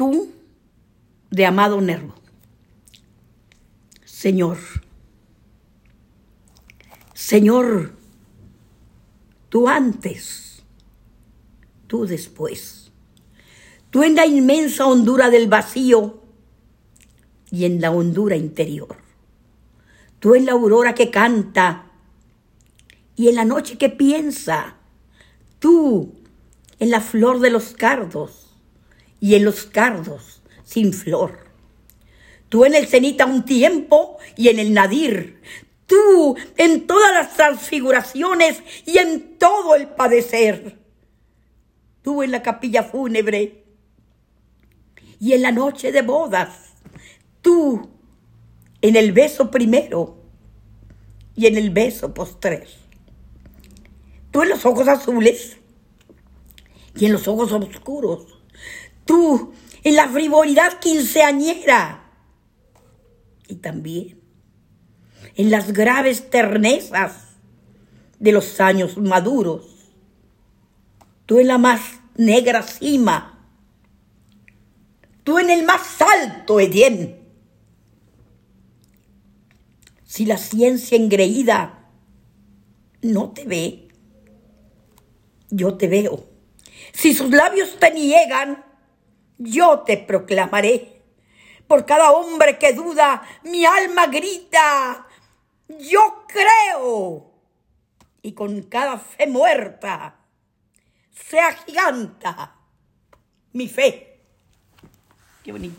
Tú, de amado Nervo. Señor, Señor, tú antes, tú después, tú en la inmensa hondura del vacío y en la hondura interior, tú en la aurora que canta y en la noche que piensa, tú en la flor de los cardos y en los cardos sin flor. Tú en el cenita un tiempo y en el nadir. Tú en todas las transfiguraciones y en todo el padecer. Tú en la capilla fúnebre y en la noche de bodas. Tú en el beso primero y en el beso postrer. Tú en los ojos azules y en los ojos oscuros. Tú en la frivolidad quinceañera y también en las graves ternezas de los años maduros. Tú en la más negra cima, tú en el más alto Edén. Si la ciencia engreída no te ve, yo te veo. Si sus labios te niegan, yo te proclamaré. Por cada hombre que duda, mi alma grita, yo creo. Y con cada fe muerta, se agiganta mi fe. Qué bonito.